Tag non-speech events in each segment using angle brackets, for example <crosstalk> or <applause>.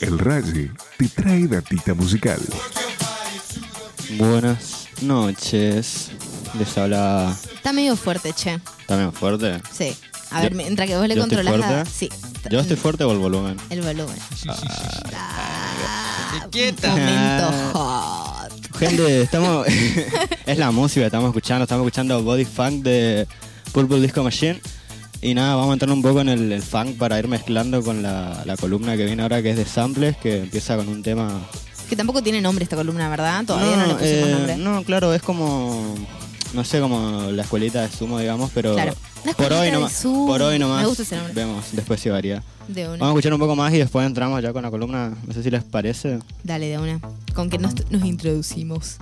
El Raye te trae datita musical. Buenas noches. Les habla Está medio fuerte, che. también fuerte. Sí. A ver, Yo- mientras que vos le yo estoy controlás la... fuerte. Sí. Yo estoy fuerte o el volumen. El volumen. Ah, Quieta. Momento Ah. hot. Gente, <laughs> estamos. <laughs> es la música que estamos escuchando. Estamos escuchando Body Funk de Purple Disco Machine. Y nada, vamos a entrar un poco en el, el funk para ir mezclando con la, la columna que viene ahora, que es de samples, que empieza con un tema. Que tampoco tiene nombre esta columna, ¿verdad? Todavía no, le pusimos eh, nombre. no, claro, es como. No sé, como la escuelita de sumo, digamos, pero. Claro. La Por hoy sumo. Por hoy nomás. Me gusta ese nombre. Vemos, después si varía. De una. Vamos a escuchar un poco más y después entramos ya con la columna. No sé si les parece. Dale, de una. Con que nos, nos introducimos.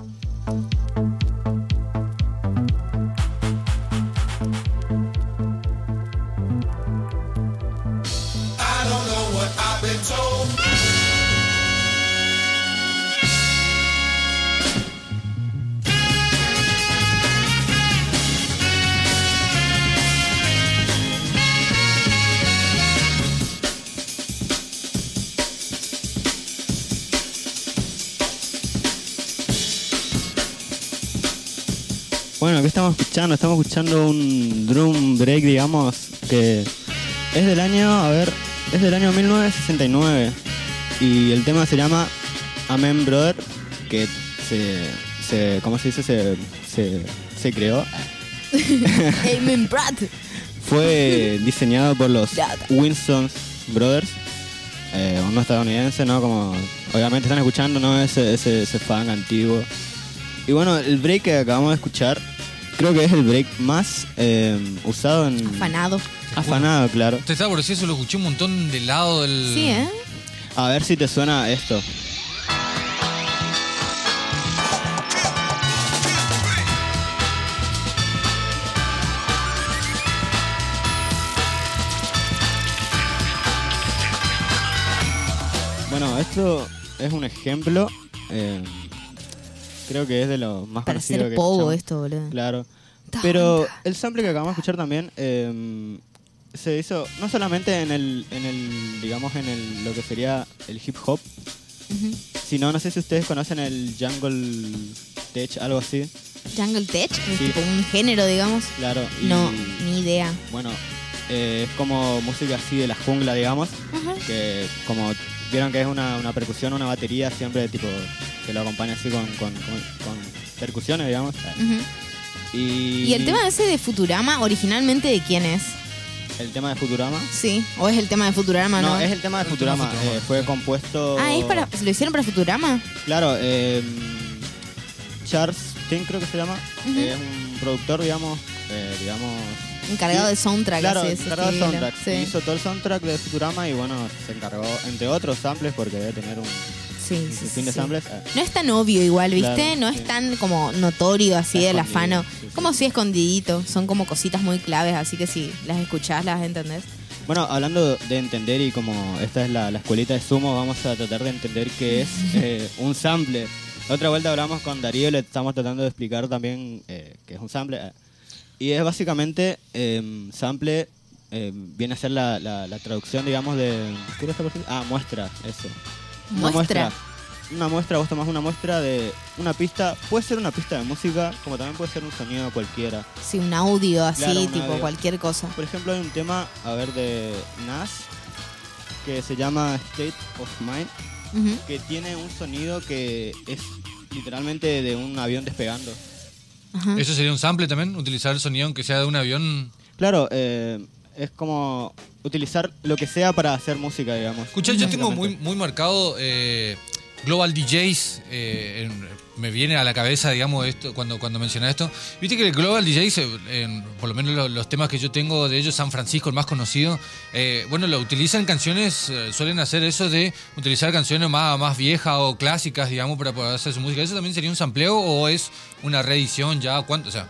¿Qué estamos escuchando? Un drum break, digamos, que es del año, a ver, es del año 1969. Y el tema se llama Amen Brother, que se, se ¿cómo se dice? Se, se, se creó. <laughs> Amen Brad. Fue diseñado por los. Winston Brothers, eh, unos estadounidenses, ¿no? Como obviamente están escuchando, ¿no? Ese, ese, ese fan antiguo. Y bueno, el break que acabamos de escuchar, creo que es el break más eh, usado en... Afanado. Afanado, claro. Usted sabe por eso lo escuché un montón del lado del. Sí, ¿eh? A ver si te suena esto. Bueno, esto es un ejemplo. eh, creo que es de lo más Para conocido ser que pogo escuchamos. esto, boludo. Claro. Pero el sample que acabamos de escuchar también eh, se hizo no solamente en el, en el, digamos, en el, lo que sería el hip hop, sino no sé si ustedes conocen el jungle tech, algo así. Jungle Tech, es Sí. tipo un género, digamos. Claro. y, No, ni idea. Bueno, eh, es como música así de la jungla, digamos, Ajá. que como vieron que es una, una percusión, una batería, siempre tipo que lo acompaña así con, con, con- con percusiones, digamos. Y, ¿Y el tema ese de Futurama, originalmente de quién es? el tema de Futurama. Sí. ¿O es el tema de Futurama, no? No, es el tema de El tema de Futurama. Eh, fue compuesto. Ah, ¿es para, ¿lo hicieron para Futurama? Claro, eh, Charles King creo que se llama. Eh, es un productor, digamos. eh, digamos Encargado Sí. de soundtrack. Claro, así encargado de soundtrack. Sí. Hizo todo el soundtrack de Futurama y bueno, se encargó, entre otros samples, porque debe tener un Sí, sí, sí. eh, No es tan obvio igual, ¿viste? Claro, no es tan como notorio así del afano. Como si escondidito. Son como cositas muy claves, así que si las escuchás, las entendés. Bueno, hablando de entender y como esta es la, la escuelita de sumo, vamos a tratar de entender qué es <laughs> eh, un sample. La otra vuelta hablamos con Darío y le estamos tratando de explicar también eh, qué es un sample. Y es básicamente, eh, sample eh, viene a ser la, la- la traducción, digamos, de... ¿Qué era esta parte? Ah, muestra, eso. Una Muestra. Una muestra, vos tomás una muestra de una pista, puede ser una pista de música, como también puede ser un sonido cualquiera. Sí, un audio así, Claro, un tipo audio. cualquier cosa. Por ejemplo, hay un tema, a ver, de Nas, que se llama State of Mind, que tiene un sonido que es literalmente de un avión despegando. Ajá. ¿Eso sería un sample también? Utilizar el sonido aunque sea de un avión. Claro, eh, es como utilizar lo que sea para hacer música, digamos. Escucha, yo tengo muy, muy marcado eh, Global DJs. eh, en- me viene a la cabeza, digamos, esto cuando, cuando mencionas esto. Viste que el Global DJs, eh, en- por lo menos lo- los, temas que yo tengo de ellos, San Francisco, el más conocido, eh, bueno, lo utilizan canciones, eh, suelen hacer eso de utilizar canciones más, más viejas o clásicas, digamos, para poder hacer su música. ¿Eso también sería un sampleo o es una reedición ya? ¿Cuánto? O sea,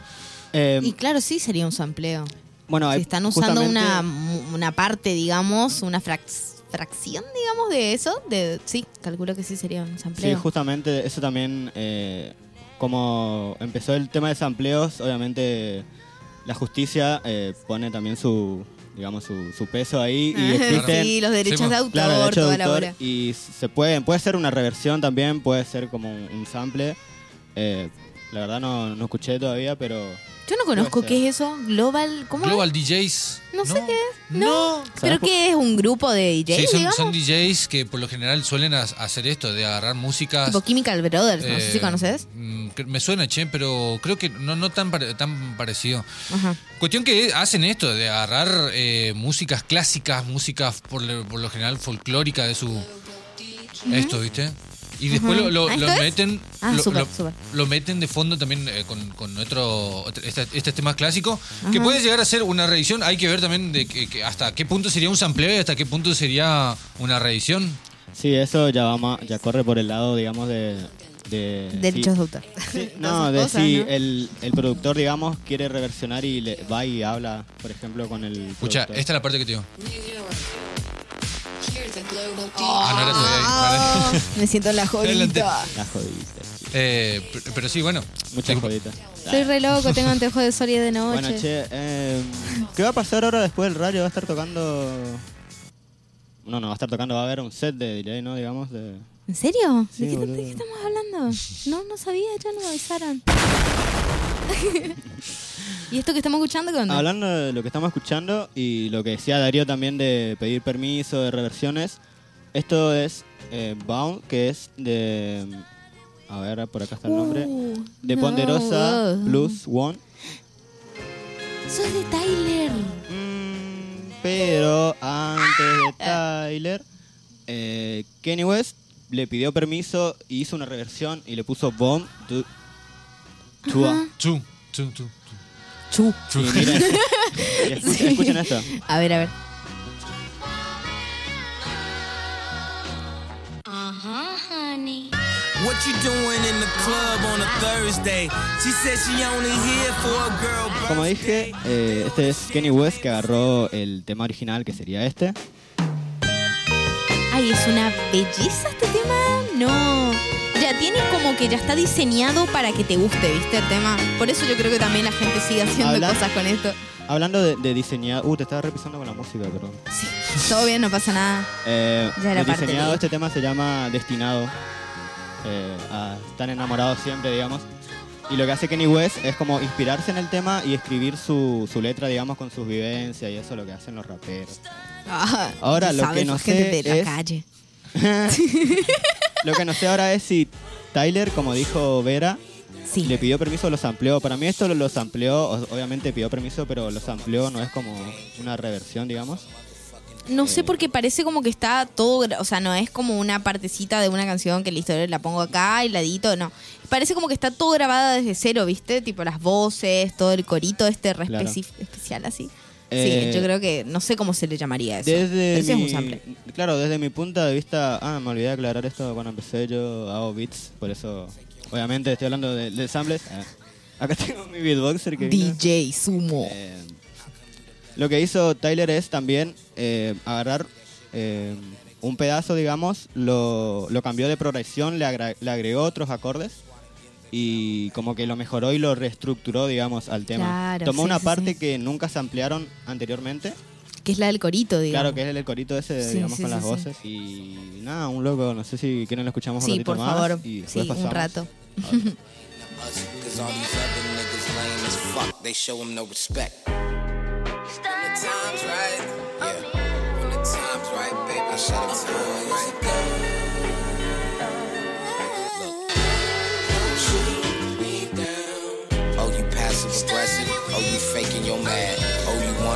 Eh, Y claro, sí sería un sampleo. Bueno, hay Si están usando una, una parte, digamos, una frac- fracción, digamos, de eso, de sí, calculo que sí sería un Sí, sampleo. justamente eso también, eh, como empezó el tema de sampleos, obviamente la justicia eh, pone también su, digamos, su, su peso ahí y Ah, <laughs> existen... sí, los derechos Sí, de autor, Claro, derecho de toda la y se puede, puede ser una reversión también, puede ser como un, un sample. Eh, la verdad no, no escuché todavía, pero Yo no conozco qué es eso. Global. ¿Cómo? es? Global DJs. No sé qué es. No. ¿Pero ¿Sabes por- qué es? ¿Un grupo de DJs, Sí, son, digamos? son DJs que por lo general suelen ha- hacer esto, de agarrar músicas. Tipo Chemical Brothers, no sé si eh, conoces. mm, Me suena, che, pero creo que no, no tan, tan parecido. Ajá. Cuestión que hacen esto, de agarrar eh, músicas clásicas, músicas por, por lo general folclóricas de su... Esto, ¿viste? Y después lo, lo- ¿Ah, lo meten Ah, lo, meten de fondo también eh, con, con otro, otro- este, este tema clásico, que puede llegar a ser una reedición. Hay que ver también de que, que hasta qué punto sería un sampleo y hasta qué punto sería una reedición. sí, eso ya va ya corre por el lado, digamos, de... de Derechos sí, <laughs> de autor. sí, Todas no, de cosas, si ¿no? el, el productor, digamos, quiere reversionar y le va y habla, por ejemplo, con el Escucha, productor. esta es la parte que te digo. Ah, no era <laughs> me siento en la Adelante. jodita. La jodita. Eh, pero, pero sí, bueno. Muchas joditas. Soy re loco, tengo anteojos de sol y de noche. Bueno, che, eh, ¿qué va a pasar ahora después del radio? ¿Va a estar tocando...? No, no, va a estar tocando, va a haber un set de delay, ¿no? Digamos, de... ¿En serio? Sí, ¿De, qué, boludo. de qué estamos hablando? No, no sabía, ya nos avisaron. <laughs> ¿Y esto que estamos escuchando qué onda? Hablando de lo que estamos escuchando y lo que decía Darío también de pedir permiso, de reversiones, esto es eh, Bound, que es de... A ver, por acá está el nombre. Uh, De no. Ponderosa Plus One. Sos de Tyler. Mm, pero antes de <laughs> Tyler, eh, Kenny West le pidió permiso y hizo una reversión y le puso Bomb to, to Ajá. Tú, tú, tú, tú. Chu. Miren, y <laughs> escuchen, Sí. escuchen esto. A ver, a ver. What you doing in the club on a Thursday? She said she only here for a girl. Como dije, eh, este es Kenny West que agarró el tema original que sería este. Ay, es una belleza este tema. No. Ya tiene como que ya está diseñado para que te guste, ¿viste? El tema. Por eso yo creo que también la gente sigue haciendo cosas con esto. Hablando de, de diseñado... Uh, te estaba repisando con la música, perdón. Sí. Todo bien, no pasa nada. Eh, Ya era parte diseñado de- este tema se llama Destinado. Eh, a estar enamorados siempre, digamos. Y lo que hace Kenny West es como inspirarse en el tema y escribir su, su letra, digamos, con sus vivencias y eso es lo que hacen los raperos. Ah, Ahora, lo que no sos gente sé de la es- calle. <laughs> <laughs> Lo que no sé ahora es si Tyler, como dijo Vera, Sí. le pidió permiso o los amplió. Para mí esto lo- los amplió, obviamente pidió permiso, pero los amplió, no es como una reversión, digamos. No sé porque parece como que está todo, o sea, no es como una partecita de una canción que listo, la pongo acá y la edito, no. Parece como que está todo grabada desde cero, ¿viste? Tipo las voces, todo el corito este re Claro. especi- especial así. Eh, sí, yo creo que no sé cómo se le llamaría eso. Desde Pero sí es mi, un sample. claro, desde mi punto de vista, ah, me olvidé de aclarar esto cuando empecé, yo hago beats, por eso, obviamente estoy hablando de, de samples. Ah, acá <laughs> tengo mi beatboxer que vino. DJ Sumo. Eh, lo que hizo Tyler es también eh, agarrar eh, un pedazo, digamos, lo, lo cambió de progresión, le, agra- le agregó otros acordes y como que lo mejoró y lo reestructuró, digamos, al tema. Claro, Tomó sí, una sí, parte sí. que nunca se ampliaron anteriormente. Que es la del corito, digamos. Claro, que es el, el corito ese, Sí, digamos, sí, con sí, las sí. voces. Y nada, un loco, no sé si quieren lo escuchamos un ratito por más. favor. y Sí, después un pasamos. rato.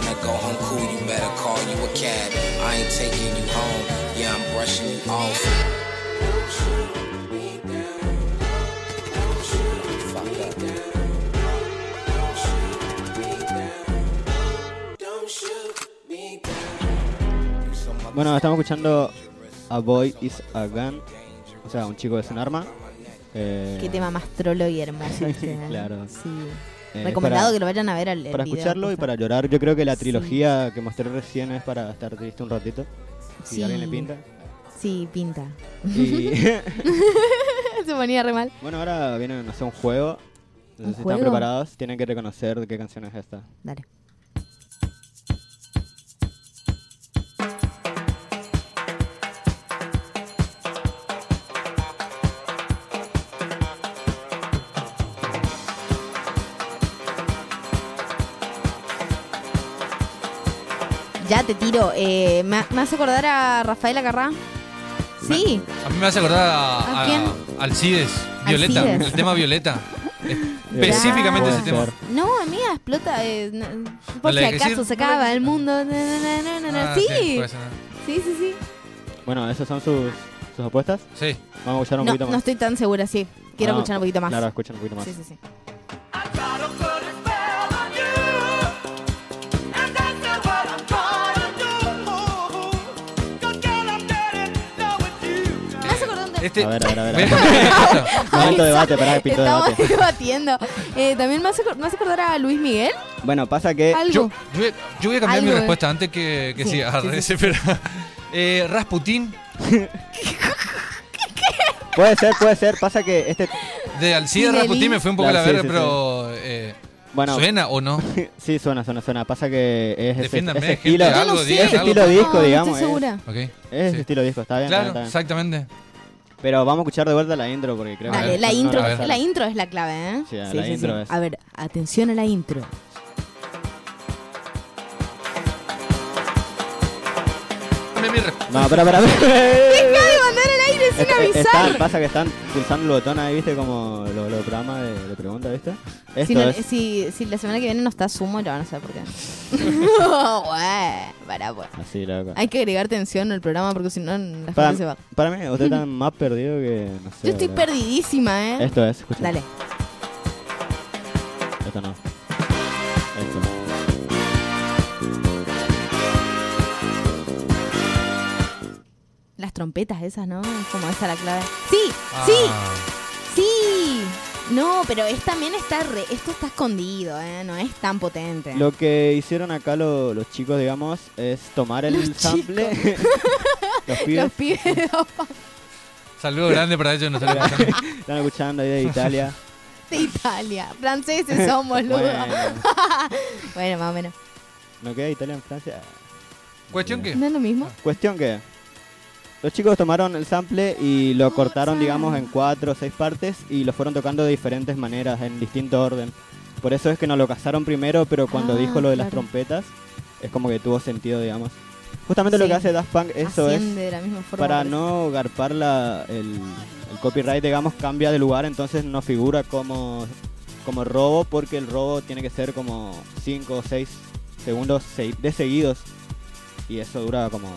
Wanna go home cool. You better call you a cab. I ain't taking you home. Yeah, I'm brushing you off. Bueno, estamos escuchando A Boy is a Gun. O sea, un chico es un arma. Eh, Qué tema más trolo y hermoso. <laughs> este, ¿eh? Claro. Sí. Eh, Recomendado para, que lo vayan a ver al para video, escucharlo y para llorar. Yo creo que la Sí. trilogía que mostré recién es para estar triste un ratito. Si Sí. a alguien le pinta. Sí, pinta. Y <laughs> Se ponía re mal. bueno, ahora viene, no sé, un juego. Sé ¿Un si juego? están preparados. Tienen que reconocer qué canción es esta. Dale. Te tiro. Eh, ¿me, me hace acordar a Rafael Acarrá? Sí. A mí me hace acordar a, ¿A quién? a Alcides, Violeta, Alcides. el tema Violeta. Específicamente ese tema. No, amiga, explota. eh, no- por ¿No si acaso se acaba el mundo. Na, na, na, na, na, na. Ah, sí. sí, sí, sí. Bueno, ¿esas son sus, sus apuestas? Sí. Vamos a escuchar un No, poquito más. no estoy tan segura, sí. Quiero Ah, escuchar un poquito más. Claro, escuchen un poquito más. Sí, sí, sí. Este, A ver, a ver, a ver. <laughs> <laughs> Momento de debate, pará, pinto Estamos debate. debatiendo. Eh, También me hace, me hace acordar a Luis Miguel. Bueno, pasa que... Algo. yo, yo, voy- yo voy a cambiar mi Algo, eh. respuesta antes que, que Sí, siga. sí, sí, <laughs> Sí, pero, eh, Rasputín Puede ser, puede ser. Pasa que este... de Tinelli. Rasputín me fue un poco la sí, verga, sí, pero eh, Bueno, ¿suena o no? sí, suena, suena, suena. Pasa que es ese, ese estilo... algo, ese algo, estilo disco, no, digamos. Estoy es- segura. Ok. Es ese sí. estilo disco, está bien. Claro, está bien. exactamente. Pero vamos a escuchar de vuelta la intro porque creo Dale, ver, la intro, la intro es la clave, ¿eh? Sí, la intro es. A ver, atención a la intro. No, espera, espera. <laughs> ¡Deja sin avisar! están- pasa que están pulsando el botón ahí, viste, como los los programas de, de preguntas, ¿viste? Esto Si, no- es... si, si la semana que viene no está Sumo, ya van a saber por qué. <laughs> <laughs> Pará, pues. Así, loco. Hay que agregar tensión al programa porque si no la Para, gente se va. para mí, usted está <laughs> más perdido que, no sé. Yo estoy boludo. perdidísima, ¿eh? Esto es, escucha. Dale. Esto no. Trompetas esas, ¿no? Es como esa la clave. ¡Sí! ¡Sí! Ah, ¡Sí! No, pero es, también está re- esto está escondido, ¿eh? No es tan potente. Lo que hicieron acá lo- los chicos, digamos, es tomar el Los sample. <laughs> los pibes Los pibes de Saludo grande para ellos, nos están escuchando. están escuchando ahí de Italia. de Italia. Franceses somos, boludo. bueno, <laughs> Bueno, más o menos. ¿no queda Italia en Francia? ¿Cuestión qué? ¿No es lo mismo? Cuestión que los chicos tomaron el sample y lo cortaron, digamos, en cuatro o seis partes y lo fueron tocando de diferentes maneras, en distinto orden. Por eso es que nos lo casaron primero, pero cuando Ah, dijo lo de las trompetas, es como que tuvo sentido, digamos. Justamente lo que hace Daft Punk, eso es Asciende de la misma forma. para no garpar la, el, el copyright, digamos, cambia de lugar, entonces no figura como, como robo, porque el robo tiene que ser como 5 o 6 segundos se- de seguidos. Y eso dura como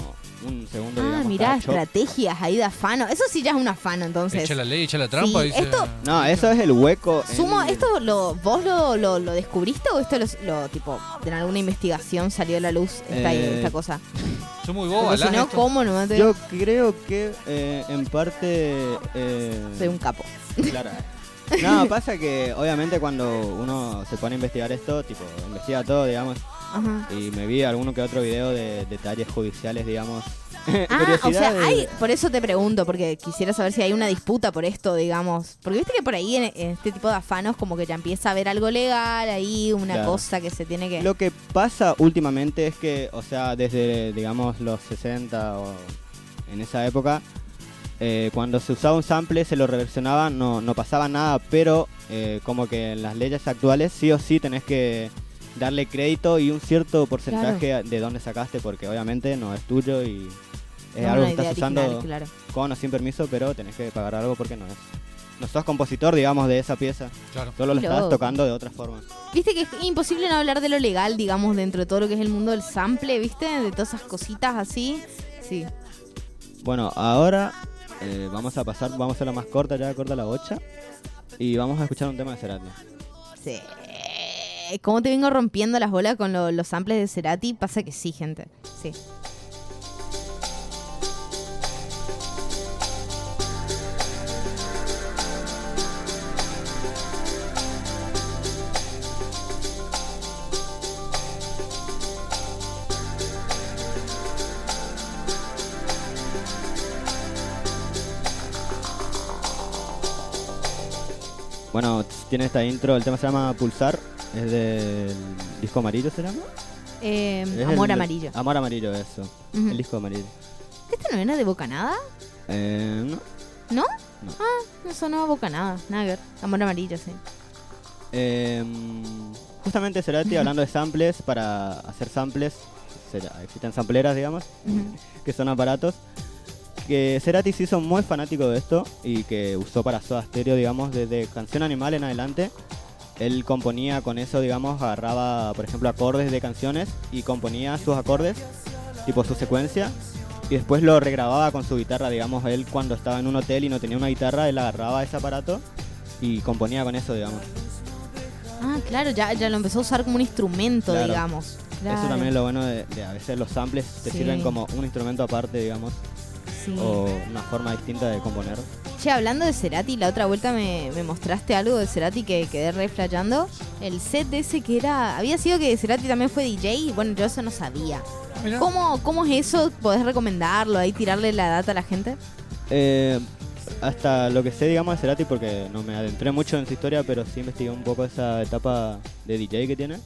un segundo, Ah, digamos. mirá, estrategias ahí de afano. Eso sí ya es un afano, entonces. Echa la ley, echa la trampa. Sí, dice. esto- No, eso es el hueco. en- Sumo, ¿esto lo, vos lo, lo, lo descubriste o esto lo, lo, tipo, en alguna investigación salió a la luz esta, Eh, esta cosa? Soy muy boba, si no, ¿cómo no te... Yo creo que eh, en parte... eh, Soy un capo. Claro. No, pasa que obviamente cuando uno se pone a investigar esto, tipo, investiga todo, digamos, Ajá. y me vi alguno que otro video de detalles judiciales, digamos. Ah, o sea, hay, por eso te pregunto, porque quisiera saber si hay una disputa por esto, digamos. Porque viste que por ahí en, en este tipo de afanos como que ya empieza a haber algo legal, ahí una Claro. cosa que se tiene que... Lo que pasa últimamente es que, o sea, desde, digamos, los 60 o en esa época, eh, cuando se usaba un sample, se lo reversionaba, no, no pasaba nada, pero eh, como que en las leyes actuales sí o sí tenés que darle crédito y un cierto porcentaje de dónde sacaste, porque obviamente no es tuyo y es no algo que estás usando original, claro. con o sin permiso, pero tenés que pagar algo porque no es. No sos compositor, digamos, de esa pieza, Claro. solo lo estás tocando de otra forma. Viste que es imposible no hablar de lo legal, digamos, dentro de todo lo que es el mundo del sample, ¿viste? De todas esas cositas así. Sí. Bueno, ahora eh, vamos a pasar, vamos a la más corta, ya corta la bocha. Y vamos a escuchar un tema de Cerati. Sí. ¿Cómo te vengo rompiendo las bolas con lo- los samples de Cerati? Pasa que sí, gente. Sí. Bueno, tiene esta intro, el tema se llama Pulsar, es del disco amarillo, ¿se llama? Eh, Amor el- Amarillo. Amor amarillo, eso. Ujú. El disco amarillo. ¿Este no era de Bocanada? Eh, no. ¿No? No. Ah, no sonaba Bocanada. Nada que ver. Amor Amarillo, sí. Eh, justamente Cerati hablando de samples, para hacer samples existen sampleras, digamos, Ujú. que son aparatos. Que Cerati se hizo muy fanático de esto y que usó para Soda Stereo, digamos, desde Canción Animal en adelante. Él componía con eso, digamos, agarraba, por ejemplo, acordes de canciones y componía sus acordes, tipo su secuencia, y después lo regrababa con su guitarra, digamos, él cuando estaba en un hotel y no tenía una guitarra, él agarraba ese aparato y componía con eso, digamos. Ah, claro, ya, ya lo empezó a usar como un instrumento, Claro. digamos. Claro. Eso también es lo bueno de, de a veces los samples te Sí. sirven como un instrumento aparte, digamos, Sí. o una forma distinta de componer. Che, hablando de Cerati, la otra vuelta me, me mostraste algo de Cerati que quedé re flayando. El set de ese que era. Había sido que Cerati también fue DJ y bueno, yo eso no sabía. Mirá. ¿Cómo, ¿Cómo es eso? ¿Podés recomendarlo? Ahí tirarle la data a la gente. Eh, hasta lo que sé, digamos, de Cerati, porque no me adentré mucho en su historia, pero sí investigué un poco esa etapa de DJ que tiene.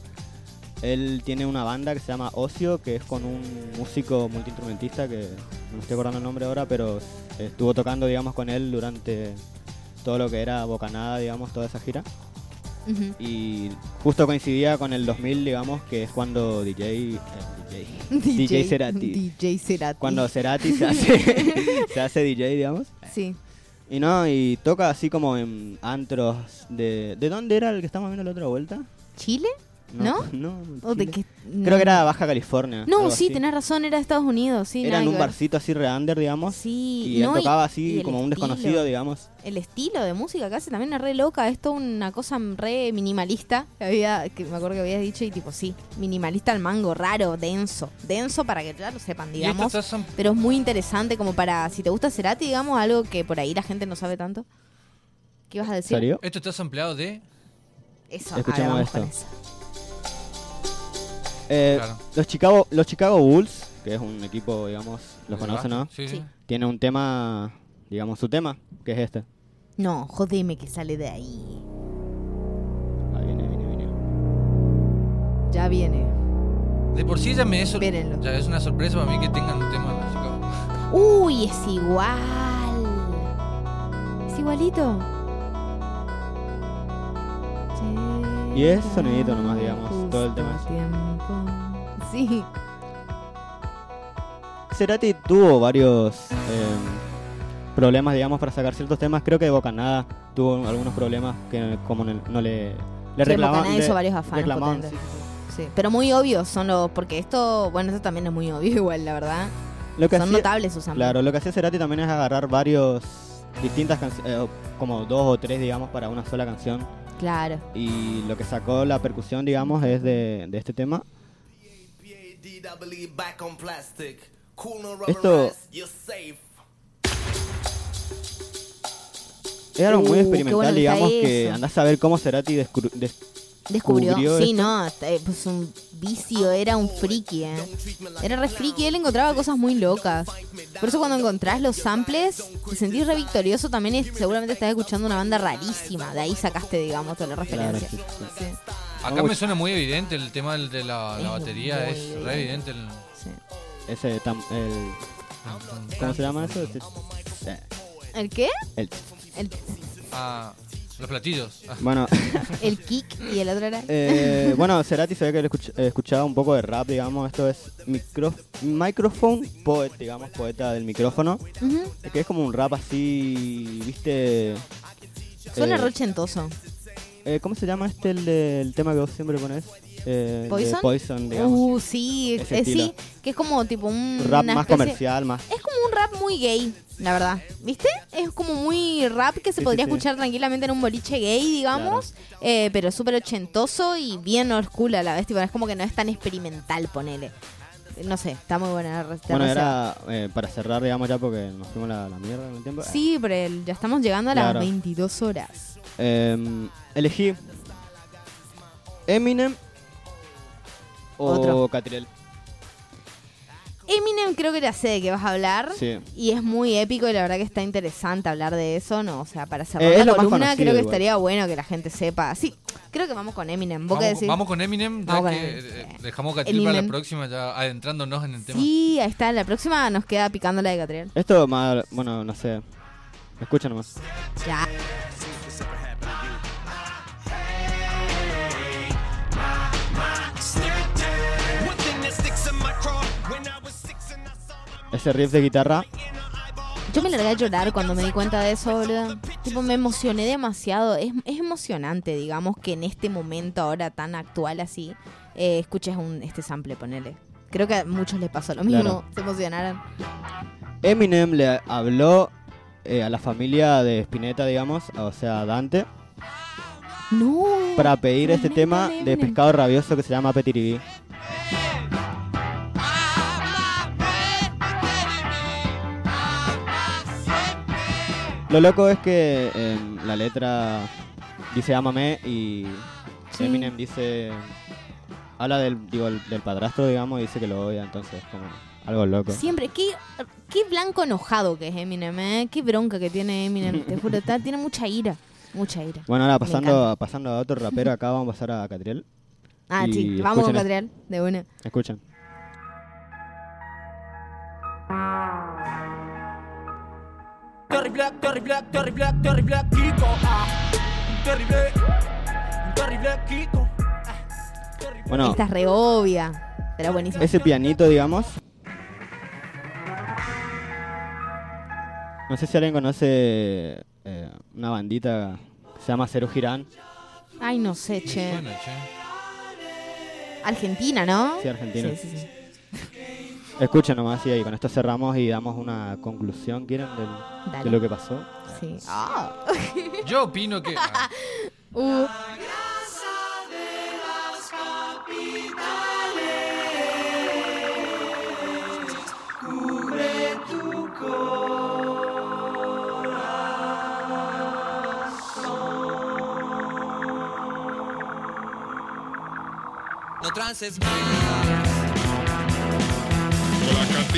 Él tiene una banda que se llama Ocio, que es con un músico multiinstrumentista, que no me estoy acordando el nombre ahora, pero estuvo tocando, digamos, con él durante todo lo que era Bocanada, digamos, toda esa gira. Y justo coincidía con el 2000, digamos, que es cuando DJ... eh, DJ, <laughs> DJ Cerati. DJ Cerati. Cuando Cerati se <laughs> hace, <laughs> se hace DJ, digamos. Sí. Y no, y toca así como en antros de... ¿De dónde era el que estamos viendo la otra vuelta? ¿Chile? ¿No? No. <laughs> ¿O de Chile. qué? Creo que era Baja California. No, sí, así. tenés razón, era de Estados Unidos. Sí, Era en un barcito así re under, digamos. Sí, Y él no, tocaba así como un estilo. desconocido, digamos. El estilo de música que hace también es re loca, es toda una cosa re minimalista, que había, que me acuerdo que habías dicho, y tipo, sí, minimalista al mango, raro, denso, denso para que ya lo sepan, digamos, pero es muy interesante como para, si te gusta Cerati, digamos, algo que por ahí la gente no sabe tanto. ¿Qué ibas a decir? Esto está sampleado de. Eso, vamos esto. con eso. Eh, Claro. los, Chicago, los Chicago Bulls, que es un equipo, digamos, los conocen, ¿no? Sí. Tiene un tema, digamos, su tema, que es este. No, jodeme que sale de ahí. Ahí viene, viene, viene. Ya viene. De por sí ya me es, Espérenlo. ya es una sorpresa para mí que tengan un tema de Chicago. <laughs> Uy, es igual. Es igualito. Y es sonidito nomás, digamos, todo el tema. Tiempo. Sí. Cerati tuvo varios eh, problemas, digamos, para sacar ciertos temas. Creo que Bocanada tuvo algunos problemas que como no, no le, le Sí, reclamaban. Le hizo varios potentes. sí. Sí, pero muy obvios son los. Porque esto, bueno, esto también es muy obvio, igual, la verdad. Lo que Son hacía- notables sus samples. Claro, lo que hacía Cerati también es agarrar varios distintas canciones, como dos o tres, digamos, para una sola canción. Claro. Y lo que sacó la percusión, digamos, es de, de este tema. Esto- Es algo muy Uh, experimental, bueno digamos, que andás a ver cómo Cerati descubri- des- Descubrió. descubrió Sí, esto. no, eh, pues un vicio, era un friki, ¿eh? Era re friki, él encontraba cosas muy locas. Por eso cuando encontrás los samples, te sentís re victorioso también seguramente estás escuchando una banda rarísima. De ahí sacaste, digamos, toda la referencia. sí, sí. Sí, Acá me suena muy evidente el tema del- de la, la Es batería, muy es evidente. re evidente. El, sí. Ese tam- el, ¿Cómo se llama eso? Eh, ¿El qué? el- El, ah, los platillos. Ah, <laughs> bueno, <laughs> el kick y el otro era... eh, bueno, <laughs> Cerati se ve que él escuch- eh, escuchaba un poco de rap, digamos. Esto es micro, microphone poet, digamos, poeta del micrófono. Ujú. Que es como un rap así, ¿viste? Suena Eh, re ochentoso. Eh, ¿Cómo se llama este, el del tema que vos siempre pones? Eh, ¿Poison? Poison, digamos. Uh, sí, eh, sí, que es como tipo un... rap más especie- comercial, más... Es como un rap muy gay, la verdad. ¿Viste? Es como muy rap que se Sí, podría sí, sí. escuchar tranquilamente en un boliche gay, digamos. eh, pero súper ochentoso y bien old school a la vez. Tipo, es como que no es tan experimental, ponele. No sé, está muy buena la Bueno, era eh, para cerrar, digamos, ya porque nos fuimos la, la mierda en el tiempo. Sí, pero el- ya estamos llegando a las Claro. 22 horas. Eh, elegí Eminem o Otro. Catriel. Eminem creo que ya sé de qué vas a hablar. Sí. Y es muy épico y la verdad que está interesante hablar de eso, ¿no? O sea, para cerrar Eh, la lo más columna conocido creo que igual. estaría bueno que la gente sepa. Sí, creo que vamos con Eminem. ¿Vos qué vamos, decís? vamos con Eminem, ya Vamos con que Eminem. eh, dejamos Catril para la próxima, ya adentrándonos en el tema. Sí, ahí está. La próxima nos queda picando la de Catriel. Esto, más, bueno, no sé. Escucha nomás. Ya. Ese riff de guitarra. Yo me largué a llorar cuando me di cuenta de eso, boludo. Tipo, me emocioné demasiado. Es, es emocionante, digamos, que en este momento ahora tan actual así, eh, escuches un, este sample, ponele. Creo que a muchos les pasó lo mismo, Claro. se emocionaron. Eminem le habló eh, a la familia de Spinetta, digamos, o sea, Dante, No. para pedir este tema de pescado rabioso que se llama Petiribí. Lo loco es que em, la letra dice ámame y Sí. Eminem dice habla del digo el- del padrastro digamos y dice que lo odia entonces como algo loco Siempre, qué, qué blanco enojado que es Eminem, ¿eh? Qué bronca que tiene Eminem, te juro, está- <laughs> tiene mucha ira, mucha ira. bueno ahora pasando pasando a otro rapero acá vamos a pasar a Catriel Ah, sí, vamos con Catriel, de una. escuchen Terrible, terrible, terrible, terrible Kiko. Ah, terrible, terrible Kiko. Ah, terrible. bueno Esta es re obvia, pero buenísima. ese pianito digamos no sé si alguien conoce eh, una bandita que se llama Ceru Girán Ay, no sé, che. Argentina, ¿no? Sí, Argentina. Sí, sí, sí. Escuchen nomás y ahí con esto cerramos y damos una conclusión quieren del- de lo que pasó Sí. Ah. Yo opino que. ah, <laughs> Uh. No trances Con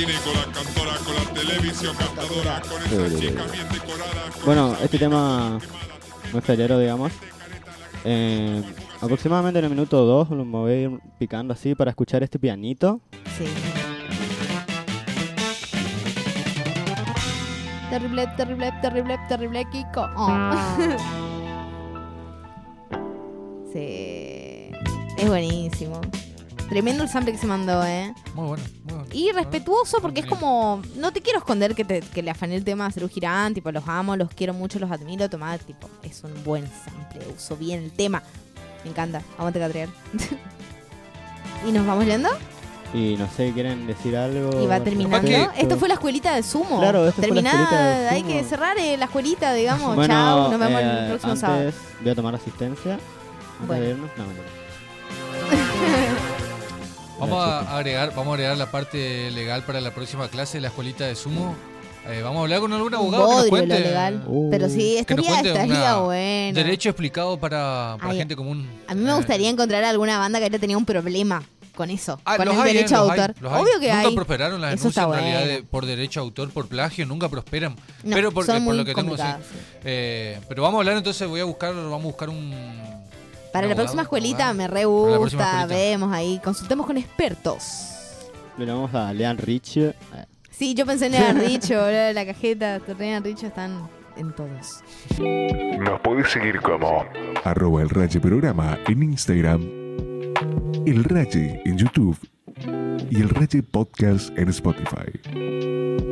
la cantina y con la cantora, con la televisión cantadora, con esa chica bien decorada. con Bueno, este tema muy felero, digamos. Eh, aproximadamente en el minuto 2 lo me voy a ir picando así para escuchar este pianito. Sí. Terrible, terrible, terrible, terrible, Kiko. Oh. <laughs> sí. Es buenísimo. Tremendo el sample que se mandó, ¿eh? Muy bueno, muy bueno. Y respetuoso porque es como... No te quiero esconder que, te- que le afané el tema a Cerú Girán, tipo, los amo, los quiero mucho, los admiro, tomá, tipo, es un buen sample, uso bien el tema. Me encanta. Aguante Catriel. <laughs> ¿Y nos vamos yendo? Y no sé, ¿quieren decir algo? Y va terminando. Esto fue la escuelita de sumo. Claro, esto fue la Terminada, escuelita de hay Sumo. que cerrar eh, la escuelita, digamos. Bueno, Chao, nos vemos eh, el próximo antes sábado. voy a tomar asistencia. Antes Bueno. de irnos. No, mentira. Vamos a agregar, vamos a agregar la parte legal para la próxima clase de la escuelita de sumo. Eh, vamos a hablar con algún abogado que nos Bodrio cuente. lo legal. Uh. Pero sí, nos estaría, estaría bueno. Derecho explicado para, para Ay, gente común. A mí me Eh, gustaría encontrar alguna banda que haya tenido un problema con eso. Ah, con los el hay, eh, derecho a hay, autor. los hay. Obvio que nunca hay. prosperaron las Eso denuncias en realidad de- por derecho a autor, por plagio, nunca prosperan. No, pero porque, son por lo que tengo, sí. Eh, pero vamos a hablar entonces, voy a buscar, vamos a buscar un. Para la próxima escuelita me re gusta. Vemos ahí. Consultemos con expertos. Le damos a Lean Rich. eh, Sí, yo pensé en <laughs> Richo, boludo, la cajeta. Torrean Richo están en todos. Nos podés seguir como arroba el Raye Programa en Instagram, el Raye en YouTube y el Raye Podcast en Spotify.